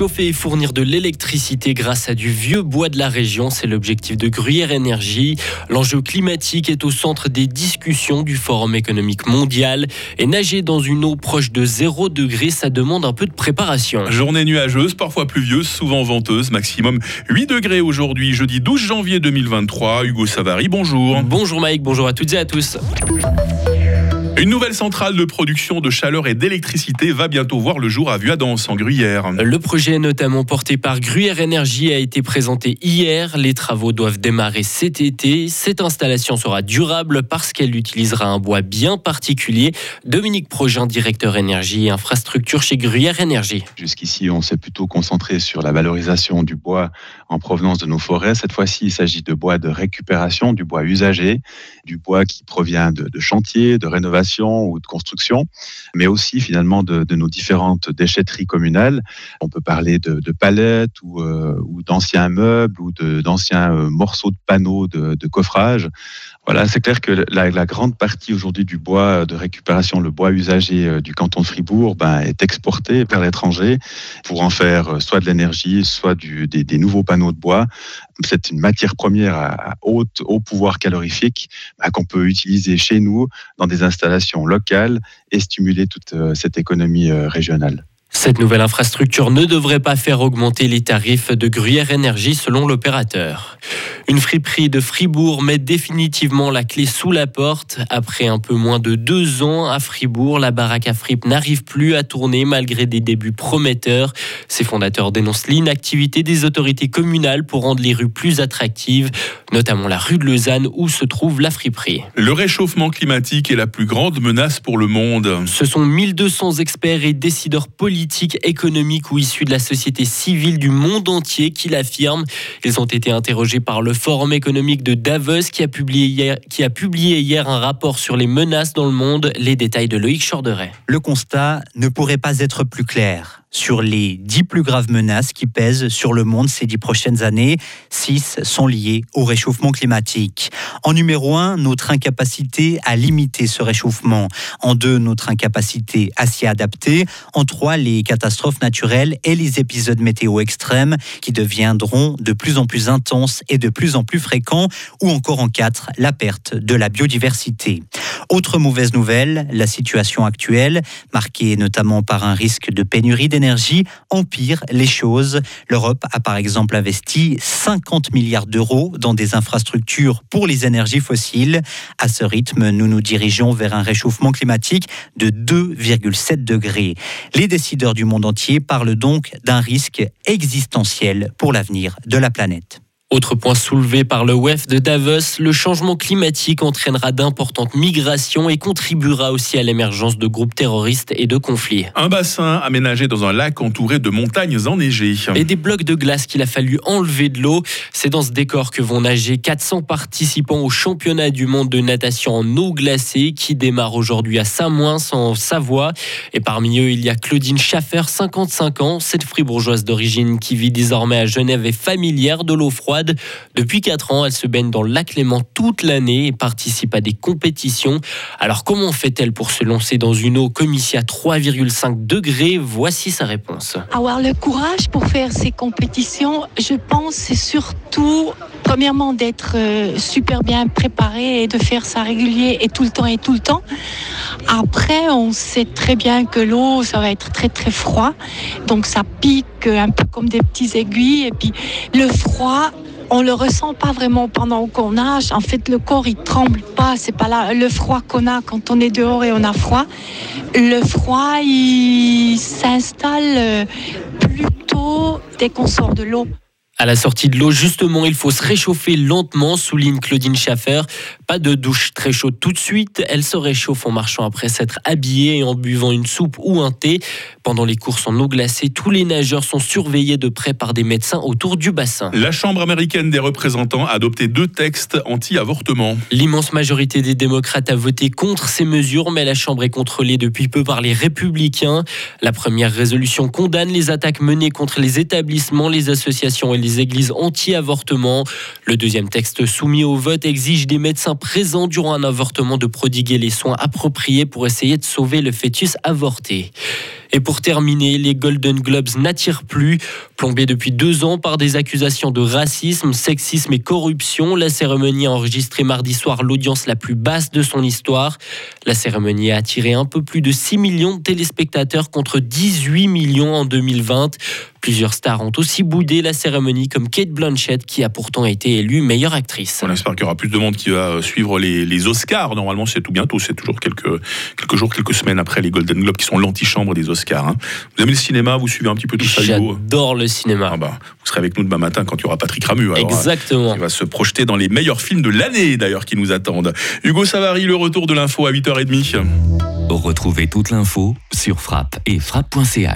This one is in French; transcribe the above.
chauffer et fournir de l'électricité grâce à du vieux bois de la région. C'est l'objectif de Gruyère Énergie. L'enjeu climatique est au centre des discussions du Forum économique mondial. Et nager dans une eau proche de 0 degré, ça demande un peu de préparation. Journée nuageuse, parfois pluvieuse, souvent venteuse, maximum 8 degrés aujourd'hui, jeudi 12 janvier 2023. Hugo Savary, bonjour. Bonjour Mike, bonjour à toutes et à tous. Une nouvelle centrale de production de chaleur et d'électricité va bientôt voir le jour à Vuadens, en Gruyère. Le projet, notamment porté par Gruyère Énergie, a été présenté hier. Les travaux doivent démarrer cet été. Cette installation sera durable parce qu'elle utilisera un bois bien particulier. Dominique Progin, directeur énergie et infrastructure chez Gruyère Énergie. Jusqu'ici, on s'est plutôt concentré sur la valorisation du bois en provenance de nos forêts. Cette fois-ci, il s'agit de bois de récupération, du bois usagé, du bois qui provient de, de chantiers, de rénovation ou de construction, mais aussi finalement de, nos différentes déchetteries communales. On peut parler de, palettes ou, euh, ou d'anciens meubles ou d'anciens euh, morceaux de panneaux de, coffrage. Voilà, c'est clair que la, grande partie aujourd'hui du bois de récupération, le bois usagé euh, du canton de Fribourg, ben, est exporté vers l'étranger pour en faire soit de l'énergie, soit des, nouveaux panneaux de bois. C'est une matière première à, haute, haut pouvoir calorifique ben, qu'on peut utiliser chez nous dans des installations locale et stimuler toute euh, cette économie euh, régionale. Cette nouvelle infrastructure ne devrait pas faire augmenter les tarifs de Gruyère Énergie selon l'opérateur. Une friperie de Fribourg met définitivement la clé sous la porte. Après un peu moins de deux ans à Fribourg, la baraque à fripe n'arrive plus à tourner malgré des débuts prometteurs. Ses fondateurs dénoncent l'inactivité des autorités communales pour rendre les rues plus attractives, notamment la rue de Lausanne où se trouve la friperie. Le réchauffement climatique est la plus grande menace pour le monde. Ce sont 1200 experts et décideurs politiques, économiques ou issus de la société civile du monde entier qui l'affirment. Ils ont été interrogés par le Forum économique de Davos qui a publié hier, qui a publié hier un rapport sur les menaces dans le monde. Les détails de Loïc Chorderet. Le constat ne pourrait pas être plus clair sur les dix plus graves menaces qui pèsent sur le monde ces dix prochaines années. Six sont liées au réchauffement climatique. En numéro un, notre incapacité à limiter ce réchauffement. En deux, notre incapacité à s'y adapter. En trois, les catastrophes naturelles et les épisodes météo extrêmes qui deviendront de plus en plus intenses et de plus en plus fréquents. Ou encore en quatre, la perte de la biodiversité. Autre mauvaise nouvelle, la situation actuelle, marquée notamment par un risque de pénurie d'énergie, empire les choses. L'Europe a par exemple investi 50 milliards d'euros dans des infrastructures pour les énergies fossiles. À ce rythme, nous nous dirigeons vers un réchauffement climatique de 2,7 degrés. Les décideurs du monde entier parlent donc d'un risque existentiel pour l'avenir de la planète. Autre point soulevé par le WEF de Davos, le changement climatique entraînera d'importantes migrations et contribuera aussi à l'émergence de groupes terroristes et de conflits. Un bassin aménagé dans un lac entouré de montagnes enneigées. Et des blocs de glace qu'il a fallu enlever de l'eau. C'est dans ce décor que vont nager 400 participants au championnat du monde de natation en eau glacée qui démarre aujourd'hui à Saint-Moins en Savoie. Et parmi eux, il y a Claudine Schaffer, 55 ans, cette fribourgeoise d'origine qui vit désormais à Genève et familière de l'eau froide. Depuis 4 ans, elle se baigne dans le lac toute l'année et participe à des compétitions. Alors comment fait-elle pour se lancer dans une eau comme ici à 3,5 degrés? Voici sa réponse. Avoir le courage pour faire ces compétitions, je pense, c'est surtout premièrement d'être euh, super bien préparé et de faire ça régulier et tout le temps et tout le temps. Après, on sait très bien que l'eau, ça va être très très froid, donc ça pique un peu comme des petits aiguilles. Et puis le froid, on le ressent pas vraiment pendant qu'on nage. En fait, le corps il tremble pas. C'est pas là le froid qu'on a quand on est dehors et on a froid. Le froid il s'installe euh, plutôt dès qu'on sort de l'eau. À la sortie de l'eau, justement, il faut se réchauffer lentement, souligne Claudine Schaffer. Pas de douche très chaude tout de suite. Elle se réchauffe en marchant après s'être habillée et en buvant une soupe ou un thé. Pendant les courses en eau glacée, tous les nageurs sont surveillés de près par des médecins autour du bassin. La Chambre américaine des représentants a adopté deux textes anti-avortement. L'immense majorité des démocrates a voté contre ces mesures, mais la Chambre est contrôlée depuis peu par les républicains. La première résolution condamne les attaques menées contre les établissements, les associations et les églises anti-avortement. Le deuxième texte soumis au vote exige des médecins présents durant un avortement de prodiguer les soins appropriés pour essayer de sauver le fœtus avorté. Et pour terminer, les Golden Globes n'attirent plus. Plombés depuis deux ans par des accusations de racisme, sexisme et corruption, la cérémonie a enregistré mardi soir l'audience la plus basse de son histoire. La cérémonie a attiré un peu plus de 6 millions de téléspectateurs contre 18 millions en 2020. Plusieurs stars ont aussi boudé la cérémonie, comme Kate Blanchett, qui a pourtant été élue meilleure actrice. On espère qu'il y aura plus de monde qui va suivre les, Oscars. Normalement, c'est tout bientôt. C'est toujours quelques jours, quelques semaines après les Golden Globes, qui sont l'antichambre des Oscars. Hein. Vous aimez le cinéma Vous suivez un petit peu tout ça, J'adore le cinéma. Ah bah, vous serez avec nous demain matin quand il y aura Patrick Ramu. Exactement. Il va se projeter dans les meilleurs films de l'année, d'ailleurs, qui nous attendent. Hugo Savary, le retour de l'info à 8h30. Retrouvez toute l'info sur frappe et frappe.ch.